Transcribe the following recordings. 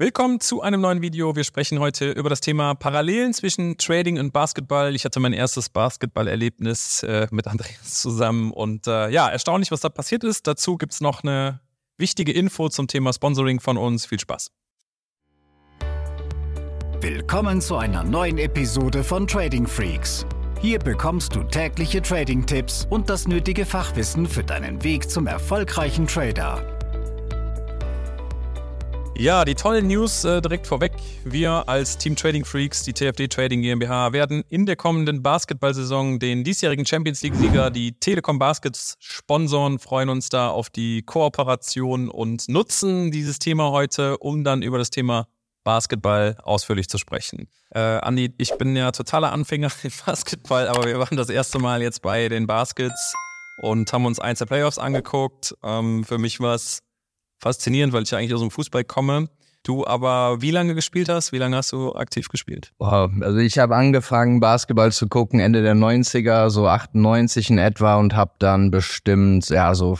Willkommen zu einem neuen Video. Wir sprechen heute über das Thema Parallelen zwischen Trading und Basketball. Ich hatte mein erstes Basketballerlebnis äh, mit Andreas zusammen und äh, ja, erstaunlich, was da passiert ist. Dazu gibt es noch eine wichtige Info zum Thema Sponsoring von uns. Viel Spaß. Willkommen zu einer neuen Episode von Trading Freaks. Hier bekommst du tägliche Trading-Tipps und das nötige Fachwissen für deinen Weg zum erfolgreichen Trader. Ja, die tollen News äh, direkt vorweg. Wir als Team Trading Freaks, die TFD Trading GmbH, werden in der kommenden Basketballsaison den diesjährigen Champions League-Sieger, die Telekom Baskets, sponsoren, freuen uns da auf die Kooperation und nutzen dieses Thema heute, um dann über das Thema Basketball ausführlich zu sprechen. Äh, Andi, ich bin ja totaler Anfänger im Basketball, aber wir waren das erste Mal jetzt bei den Baskets und haben uns eins der Playoffs angeguckt. Ähm, für mich war es faszinierend, weil ich ja eigentlich aus dem Fußball komme. Du aber wie lange gespielt hast? Wie lange hast du aktiv gespielt? Wow, also ich habe angefangen, Basketball zu gucken Ende der 90er, so 98 in etwa und habe dann bestimmt, ja, so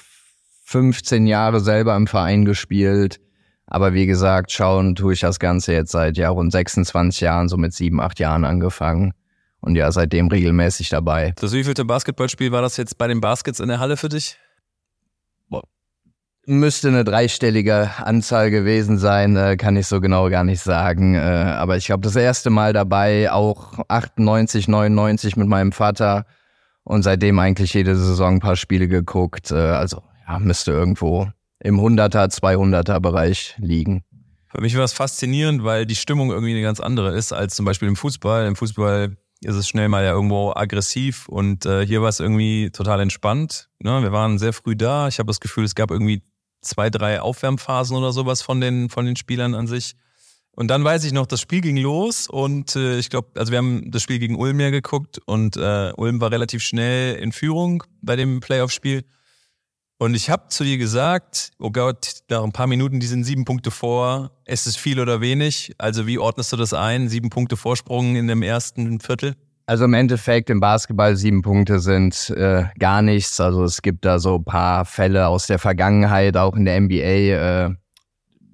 15 Jahre selber im Verein gespielt. Aber wie gesagt, schauen tue ich das Ganze jetzt seit ja rund 26 Jahren, so mit sieben, acht Jahren angefangen. Und ja, seitdem regelmäßig dabei. Das wievielte Basketballspiel war das jetzt bei den Baskets in der Halle für dich? Müsste eine dreistellige Anzahl gewesen sein, äh, kann ich so genau gar nicht sagen. Äh, aber ich glaube, das erste Mal dabei, auch 98, 99 mit meinem Vater und seitdem eigentlich jede Saison ein paar Spiele geguckt. Äh, also ja, müsste irgendwo im 100er, 200er Bereich liegen. Für mich war es faszinierend, weil die Stimmung irgendwie eine ganz andere ist als zum Beispiel im Fußball. Im Fußball ist es schnell mal ja irgendwo aggressiv und äh, hier war es irgendwie total entspannt. Ne? Wir waren sehr früh da. Ich habe das Gefühl, es gab irgendwie zwei, drei Aufwärmphasen oder sowas von den, von den Spielern an sich. Und dann weiß ich noch, das Spiel ging los und äh, ich glaube, also wir haben das Spiel gegen Ulm ja geguckt und äh, Ulm war relativ schnell in Führung bei dem Playoff-Spiel. Und ich habe zu dir gesagt, oh Gott, nach ein paar Minuten, die sind sieben Punkte vor. Ist es viel oder wenig? Also wie ordnest du das ein? Sieben Punkte Vorsprung in dem ersten Viertel? Also im Endeffekt im Basketball sieben Punkte sind äh, gar nichts. Also es gibt da so ein paar Fälle aus der Vergangenheit, auch in der NBA. Äh,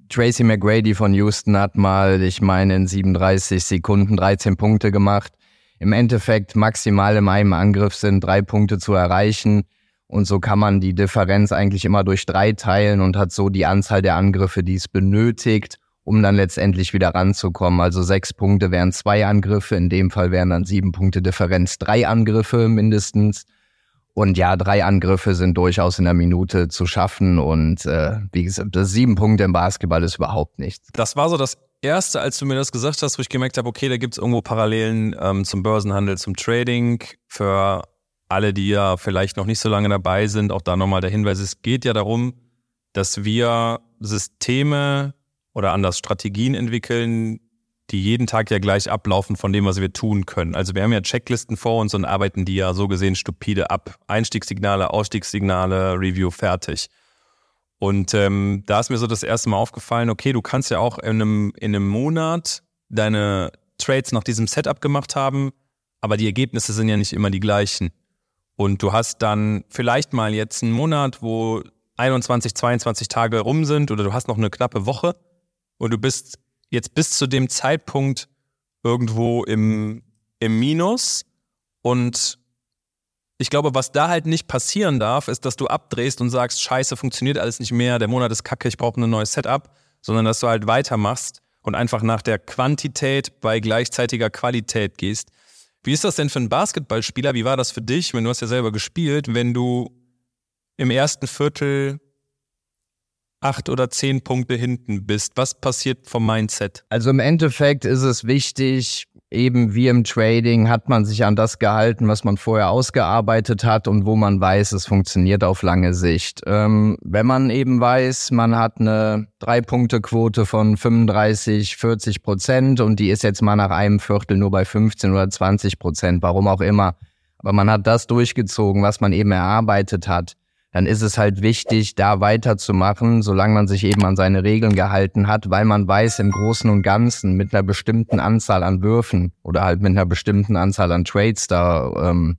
Tracy McGrady von Houston hat mal, ich meine, in 37 Sekunden 13 Punkte gemacht. Im Endeffekt maximal in einem Angriff sind drei Punkte zu erreichen. Und so kann man die Differenz eigentlich immer durch drei teilen und hat so die Anzahl der Angriffe, die es benötigt, um dann letztendlich wieder ranzukommen. Also sechs Punkte wären zwei Angriffe, in dem Fall wären dann sieben Punkte Differenz drei Angriffe mindestens. Und ja, drei Angriffe sind durchaus in der Minute zu schaffen. Und äh, wie gesagt, das sieben Punkte im Basketball ist überhaupt nichts. Das war so das Erste, als du mir das gesagt hast, wo ich gemerkt habe, okay, da gibt es irgendwo Parallelen ähm, zum Börsenhandel, zum Trading. Für alle, die ja vielleicht noch nicht so lange dabei sind, auch da nochmal der Hinweis, es geht ja darum, dass wir Systeme oder anders Strategien entwickeln, die jeden Tag ja gleich ablaufen von dem, was wir tun können. Also wir haben ja Checklisten vor uns und arbeiten die ja so gesehen stupide ab. Einstiegssignale, Ausstiegssignale, Review, fertig. Und ähm, da ist mir so das erste Mal aufgefallen, okay, du kannst ja auch in einem, in einem Monat deine Trades nach diesem Setup gemacht haben, aber die Ergebnisse sind ja nicht immer die gleichen. Und du hast dann vielleicht mal jetzt einen Monat, wo 21, 22 Tage rum sind oder du hast noch eine knappe Woche und du bist jetzt bis zu dem Zeitpunkt irgendwo im, im Minus und ich glaube, was da halt nicht passieren darf, ist, dass du abdrehst und sagst, scheiße, funktioniert alles nicht mehr, der Monat ist kacke, ich brauche ein neues Setup, sondern dass du halt weitermachst und einfach nach der Quantität bei gleichzeitiger Qualität gehst. Wie ist das denn für einen Basketballspieler? Wie war das für dich, wenn du hast ja selber gespielt, wenn du im ersten Viertel acht oder zehn Punkte hinten bist? Was passiert vom Mindset? Also im Endeffekt ist es wichtig, eben wie im Trading hat man sich an das gehalten, was man vorher ausgearbeitet hat und wo man weiß, es funktioniert auf lange Sicht. Ähm, wenn man eben weiß, man hat eine Drei-Punkte-Quote von 35, 40 Prozent und die ist jetzt mal nach einem Viertel nur bei 15 oder 20 Prozent, warum auch immer. Aber man hat das durchgezogen, was man eben erarbeitet hat dann ist es halt wichtig, da weiterzumachen, solange man sich eben an seine Regeln gehalten hat, weil man weiß, im Großen und Ganzen mit einer bestimmten Anzahl an Würfen oder halt mit einer bestimmten Anzahl an Trades da ähm,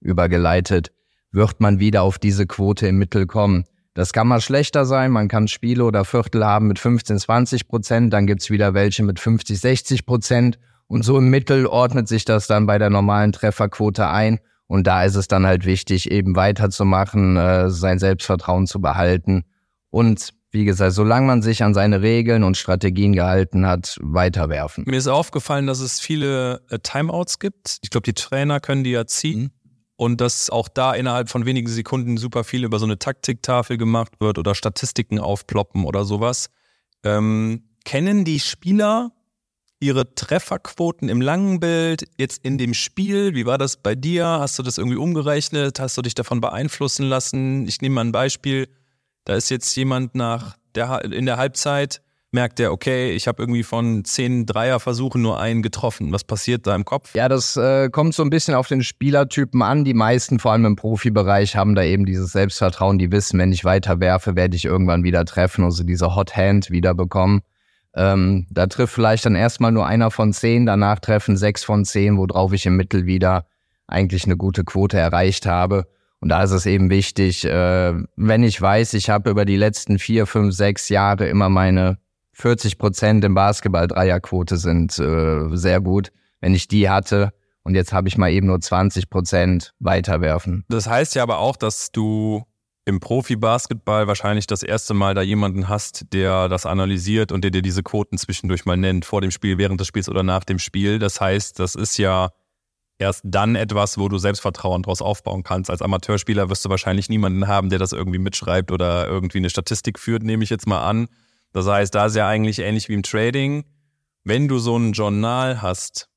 übergeleitet, wird man wieder auf diese Quote im Mittel kommen. Das kann mal schlechter sein. Man kann Spiele oder Viertel haben mit 15, 20 Prozent. Dann gibt's wieder welche mit 50, 60 Prozent. Und so im Mittel ordnet sich das dann bei der normalen Trefferquote ein. Und da ist es dann halt wichtig, eben weiterzumachen, äh, sein Selbstvertrauen zu behalten. Und wie gesagt, solange man sich an seine Regeln und Strategien gehalten hat, weiterwerfen. Mir ist aufgefallen, dass es viele äh, Timeouts gibt. Ich glaube, die Trainer können die ja ziehen. Mhm und dass auch da innerhalb von wenigen Sekunden super viel über so eine Taktiktafel gemacht wird oder Statistiken aufploppen oder sowas. Ähm, kennen die Spieler ihre Trefferquoten im langen Bild jetzt in dem Spiel? Wie war das bei dir? Hast du das irgendwie umgerechnet? Hast du dich davon beeinflussen lassen? Ich nehme mal ein Beispiel. Da ist jetzt jemand nach der, in der Halbzeit merkt er, okay, ich habe irgendwie von zehn Dreierversuchen nur einen getroffen. Was passiert da im Kopf? Ja, das äh, kommt so ein bisschen auf den Spielertypen an. Die meisten, vor allem im Profibereich, haben da eben dieses Selbstvertrauen. Die wissen, wenn ich weiter werfe, werde ich irgendwann wieder treffen, also diese Hot Hand wieder bekommen. Ähm, da trifft vielleicht dann erstmal nur einer von zehn, danach treffen sechs von zehn, worauf ich im Mittel wieder eigentlich eine gute Quote erreicht habe. Und da ist es eben wichtig, äh, wenn ich weiß, ich habe über die letzten vier, fünf, sechs Jahre immer meine 40 Prozent im Basketball Dreierquote sind äh, sehr gut. Wenn ich die hatte und jetzt habe ich mal eben nur 20 Prozent weiterwerfen. Das heißt ja aber auch, dass du im Profi-Basketball wahrscheinlich das erste Mal da jemanden hast, der das analysiert und der dir diese Quoten zwischendurch mal nennt, vor dem Spiel, während des Spiels oder nach dem Spiel. Das heißt, das ist ja erst dann etwas, wo du Selbstvertrauen draus aufbauen kannst. Als Amateurspieler wirst du wahrscheinlich niemanden haben, der das irgendwie mitschreibt oder irgendwie eine Statistik führt, nehme ich jetzt mal an. Das heißt, da ist ja eigentlich ähnlich wie im Trading. Wenn du so ein Journal hast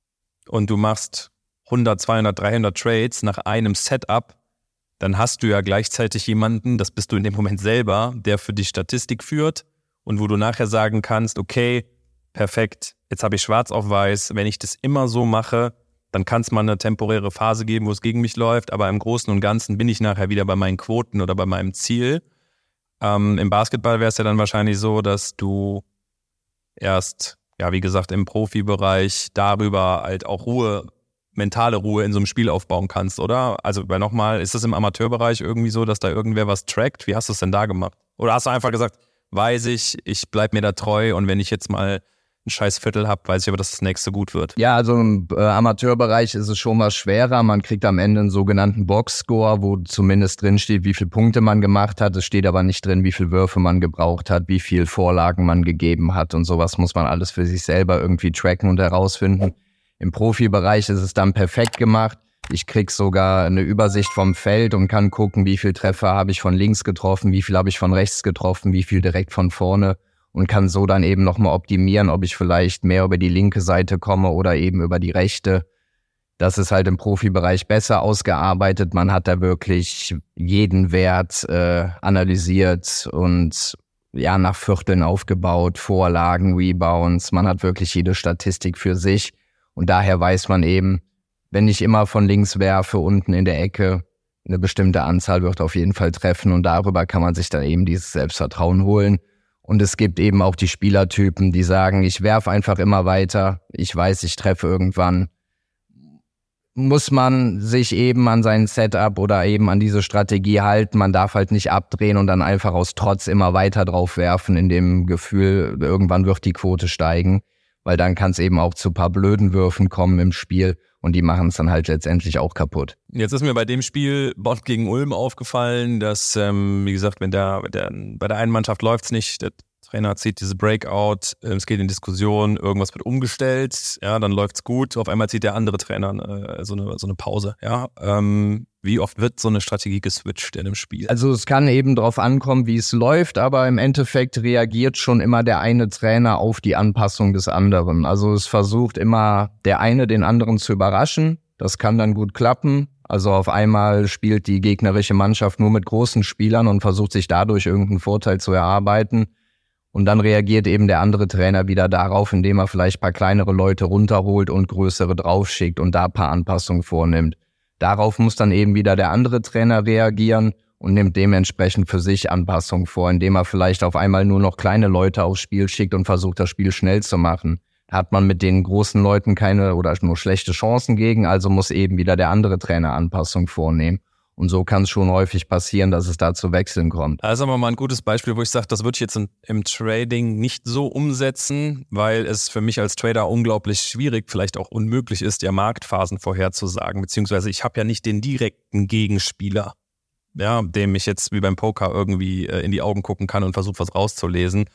und du machst 100, 200, 300 Trades nach einem Setup, dann hast du ja gleichzeitig jemanden, das bist du in dem Moment selber, der für die Statistik führt und wo du nachher sagen kannst, okay, perfekt, jetzt habe ich schwarz auf weiß, wenn ich das immer so mache, dann kann es mal eine temporäre Phase geben, wo es gegen mich läuft, aber im Großen und Ganzen bin ich nachher wieder bei meinen Quoten oder bei meinem Ziel. Ähm, Im Basketball wäre es ja dann wahrscheinlich so, dass du erst, ja, wie gesagt, im Profibereich darüber halt auch Ruhe, mentale Ruhe in so einem Spiel aufbauen kannst, oder? Also, weil nochmal, ist es im Amateurbereich irgendwie so, dass da irgendwer was trackt? Wie hast du es denn da gemacht? Oder hast du einfach gesagt, weiß ich, ich bleib mir da treu und wenn ich jetzt mal ein scheiß Viertel habe, weiß ich aber, dass das nächste gut wird. Ja, also im äh, Amateurbereich ist es schon was schwerer. Man kriegt am Ende einen sogenannten Boxscore, wo zumindest drin steht, wie viele Punkte man gemacht hat. Es steht aber nicht drin, wie viele Würfe man gebraucht hat, wie viele Vorlagen man gegeben hat und sowas muss man alles für sich selber irgendwie tracken und herausfinden. Im Profibereich ist es dann perfekt gemacht. Ich krieg sogar eine Übersicht vom Feld und kann gucken, wie viel Treffer habe ich von links getroffen, wie viel habe ich von rechts getroffen, wie viel direkt von vorne und kann so dann eben nochmal optimieren, ob ich vielleicht mehr über die linke Seite komme oder eben über die rechte. Das ist halt im Profibereich besser ausgearbeitet. Man hat da wirklich jeden Wert äh, analysiert und ja nach Vierteln aufgebaut, Vorlagen, Rebounds. Man hat wirklich jede Statistik für sich und daher weiß man eben, wenn ich immer von links werfe, unten in der Ecke, eine bestimmte Anzahl wird auf jeden Fall treffen und darüber kann man sich dann eben dieses Selbstvertrauen holen. Und es gibt eben auch die Spielertypen, die sagen, ich werfe einfach immer weiter, ich weiß, ich treffe irgendwann. Muss man sich eben an sein Setup oder eben an diese Strategie halten. Man darf halt nicht abdrehen und dann einfach aus Trotz immer weiter drauf werfen, in dem Gefühl, irgendwann wird die Quote steigen. Weil dann kann es eben auch zu paar blöden Würfen kommen im Spiel und die machen es dann halt letztendlich auch kaputt. Jetzt ist mir bei dem Spiel Bond gegen Ulm aufgefallen, dass, ähm, wie gesagt, wenn der, der bei der einen Mannschaft läuft es nicht, Trainer zieht diese Breakout, ähm, es geht in Diskussion, irgendwas wird umgestellt, ja, dann läuft's gut, auf einmal zieht der andere Trainer äh, so, eine, so eine Pause, ja. Ähm, wie oft wird so eine Strategie geswitcht in einem Spiel? Also es kann eben darauf ankommen, wie es läuft, aber im Endeffekt reagiert schon immer der eine Trainer auf die Anpassung des anderen. Also es versucht immer der eine den anderen zu überraschen. Das kann dann gut klappen. Also auf einmal spielt die gegnerische Mannschaft nur mit großen Spielern und versucht sich dadurch irgendeinen Vorteil zu erarbeiten. Und dann reagiert eben der andere Trainer wieder darauf, indem er vielleicht paar kleinere Leute runterholt und größere draufschickt und da paar Anpassungen vornimmt. Darauf muss dann eben wieder der andere Trainer reagieren und nimmt dementsprechend für sich Anpassungen vor, indem er vielleicht auf einmal nur noch kleine Leute aufs Spiel schickt und versucht, das Spiel schnell zu machen. Da hat man mit den großen Leuten keine oder nur schlechte Chancen gegen, also muss eben wieder der andere Trainer Anpassungen vornehmen. Und so kann es schon häufig passieren, dass es da zu Wechseln kommt. Aber mal ein gutes Beispiel, wo ich sage, das würde ich jetzt im Trading nicht so umsetzen, weil es für mich als Trader unglaublich schwierig, vielleicht auch unmöglich ist, ja Marktphasen vorherzusagen. Beziehungsweise ich habe ja nicht den direkten Gegenspieler, ja, dem ich jetzt wie beim Poker irgendwie äh, in die Augen gucken kann und versuche, was rauszulesen.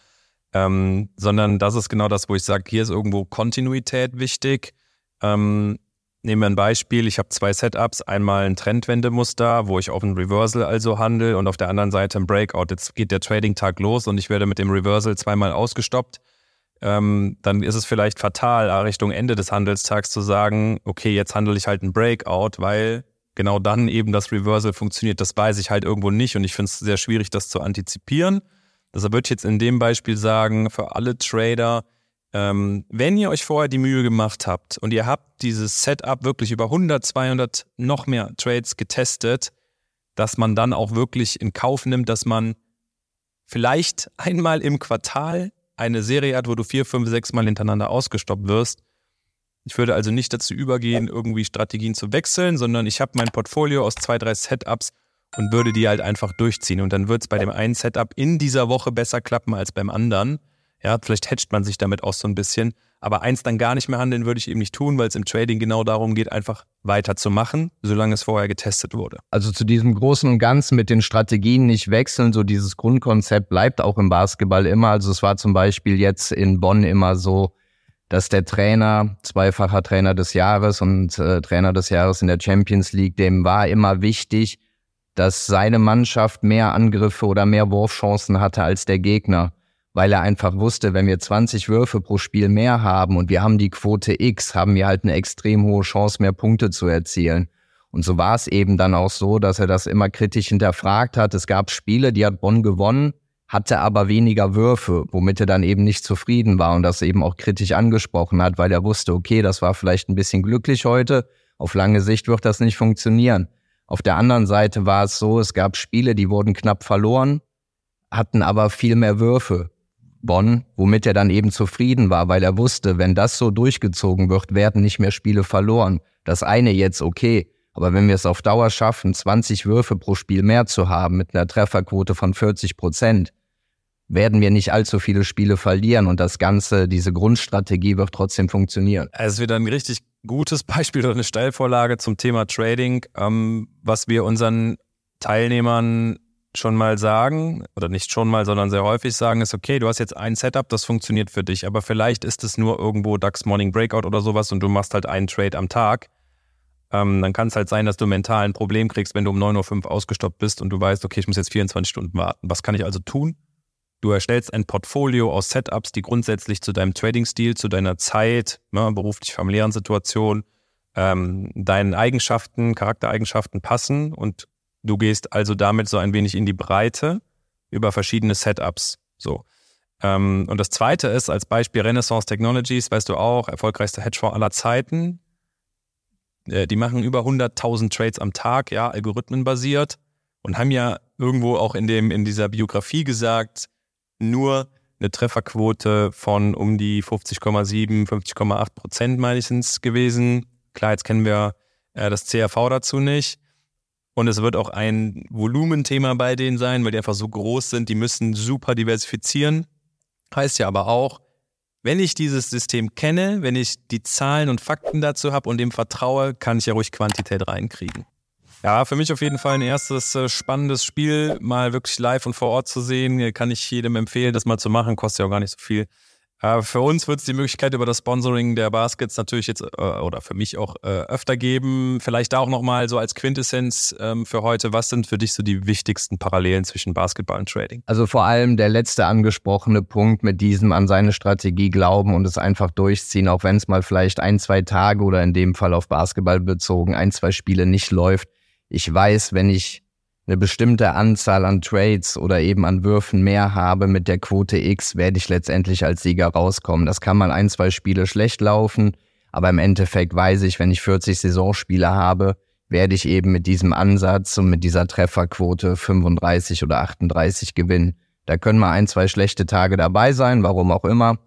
Ähm, sondern das ist genau das, wo ich sage, hier ist irgendwo Kontinuität wichtig. Ähm, Nehmen wir ein Beispiel, ich habe zwei Setups, einmal ein Trendwendemuster, wo ich auf ein Reversal also handle und auf der anderen Seite ein Breakout. Jetzt geht der Trading-Tag los und ich werde mit dem Reversal zweimal ausgestoppt. Ähm, dann ist es vielleicht fatal, Richtung Ende des Handelstags zu sagen, okay, jetzt handle ich halt ein Breakout, weil genau dann eben das Reversal funktioniert. Das weiß ich halt irgendwo nicht und ich finde es sehr schwierig, das zu antizipieren. Deshalb würde ich jetzt in dem Beispiel sagen, für alle Trader, ähm, wenn ihr euch vorher die Mühe gemacht habt und ihr habt dieses Setup wirklich über 100, 200 noch mehr Trades getestet, dass man dann auch wirklich in Kauf nimmt, dass man vielleicht einmal im Quartal eine Serie hat, wo du vier, fünf, sechs Mal hintereinander ausgestoppt wirst. Ich würde also nicht dazu übergehen, irgendwie Strategien zu wechseln, sondern ich habe mein Portfolio aus zwei, drei Setups und würde die halt einfach durchziehen. Und dann wird es bei dem einen Setup in dieser Woche besser klappen als beim anderen. Ja, vielleicht hedgt man sich damit auch so ein bisschen. Aber eins dann gar nicht mehr handeln würde ich eben nicht tun, weil es im Trading genau darum geht, einfach weiterzumachen, solange es vorher getestet wurde. Also zu diesem Großen und Ganzen mit den Strategien nicht wechseln, so dieses Grundkonzept bleibt auch im Basketball immer. Also es war zum Beispiel jetzt in Bonn immer so, dass der Trainer, zweifacher Trainer des Jahres und äh, Trainer des Jahres in der Champions League, dem war immer wichtig, dass seine Mannschaft mehr Angriffe oder mehr Wurfchancen hatte als der Gegner weil er einfach wusste, wenn wir 20 Würfe pro Spiel mehr haben und wir haben die Quote X, haben wir halt eine extrem hohe Chance, mehr Punkte zu erzielen. Und so war es eben dann auch so, dass er das immer kritisch hinterfragt hat. Es gab Spiele, die hat Bonn gewonnen, hatte aber weniger Würfe, womit er dann eben nicht zufrieden war und das eben auch kritisch angesprochen hat, weil er wusste, okay, das war vielleicht ein bisschen glücklich heute, auf lange Sicht wird das nicht funktionieren. Auf der anderen Seite war es so, es gab Spiele, die wurden knapp verloren, hatten aber viel mehr Würfe. Bonn, womit er dann eben zufrieden war, weil er wusste, wenn das so durchgezogen wird, werden nicht mehr Spiele verloren. Das eine jetzt okay, aber wenn wir es auf Dauer schaffen, 20 Würfe pro Spiel mehr zu haben mit einer Trefferquote von 40 Prozent, werden wir nicht allzu viele Spiele verlieren und das Ganze, diese Grundstrategie wird trotzdem funktionieren. Es wieder ein richtig gutes Beispiel oder eine Steilvorlage zum Thema Trading, ähm, was wir unseren Teilnehmern schon mal sagen, oder nicht schon mal, sondern sehr häufig sagen, ist okay, du hast jetzt ein Setup, das funktioniert für dich, aber vielleicht ist es nur irgendwo DAX Morning Breakout oder sowas und du machst halt einen Trade am Tag. Ähm, dann kann es halt sein, dass du mental ein Problem kriegst, wenn du um 9.05 Uhr ausgestoppt bist und du weißt, okay, ich muss jetzt 24 Stunden warten. Was kann ich also tun? Du erstellst ein Portfolio aus Setups, die grundsätzlich zu deinem Trading-Stil, zu deiner Zeit, ne, beruflich-familiären Situation, ähm, deinen Eigenschaften, Charaktereigenschaften passen und Du gehst also damit so ein wenig in die Breite über verschiedene Setups. So. Ähm, und das zweite ist, als Beispiel Renaissance Technologies, weißt du auch, erfolgreichster Hedgefonds aller Zeiten. Äh, die machen über 100.000 Trades am Tag, ja, algorithmenbasiert und haben ja irgendwo auch in dem, in dieser Biografie gesagt, nur eine Trefferquote von um die 50,7, 50,8 Prozent meistens gewesen. Klar, jetzt kennen wir äh, das CRV dazu nicht. Und es wird auch ein Volumenthema bei denen sein, weil die einfach so groß sind. Die müssen super diversifizieren. Heißt ja aber auch, wenn ich dieses System kenne, wenn ich die Zahlen und Fakten dazu habe und dem vertraue, kann ich ja ruhig Quantität reinkriegen. Ja, für mich auf jeden Fall ein erstes äh, spannendes Spiel, mal wirklich live und vor Ort zu sehen. Kann ich jedem empfehlen, das mal zu machen. Kostet ja auch gar nicht so viel. Äh, für uns wird es die Möglichkeit über das Sponsoring der Baskets natürlich jetzt äh, oder für mich auch äh, öfter geben. Vielleicht auch nochmal so als Quintessenz ähm, für heute. Was sind für dich so die wichtigsten Parallelen zwischen Basketball und Trading? Also vor allem der letzte angesprochene Punkt mit diesem an seine Strategie glauben und es einfach durchziehen, auch wenn es mal vielleicht ein, zwei Tage oder in dem Fall auf Basketball bezogen ein, zwei Spiele nicht läuft. Ich weiß, wenn ich eine bestimmte Anzahl an Trades oder eben an Würfen mehr habe mit der Quote X, werde ich letztendlich als Sieger rauskommen. Das kann mal ein, zwei Spiele schlecht laufen, aber im Endeffekt weiß ich, wenn ich 40 Saisonspiele habe, werde ich eben mit diesem Ansatz und mit dieser Trefferquote 35 oder 38 gewinnen. Da können mal ein, zwei schlechte Tage dabei sein, warum auch immer.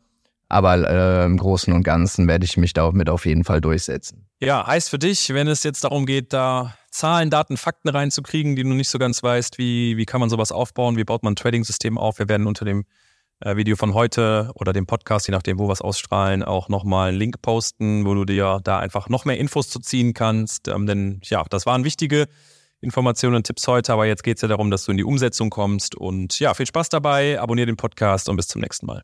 Aber äh, im Großen und Ganzen werde ich mich damit auf jeden Fall durchsetzen. Ja, heißt für dich, wenn es jetzt darum geht, da Zahlen, Daten, Fakten reinzukriegen, die du nicht so ganz weißt, wie, wie kann man sowas aufbauen, wie baut man ein Trading-System auf. Wir werden unter dem äh, Video von heute oder dem Podcast, je nachdem, wo wir es ausstrahlen, auch nochmal einen Link posten, wo du dir da einfach noch mehr Infos zu ziehen kannst. Ähm, denn ja, das waren wichtige Informationen und Tipps heute, aber jetzt geht es ja darum, dass du in die Umsetzung kommst. Und ja, viel Spaß dabei, abonniere den Podcast und bis zum nächsten Mal.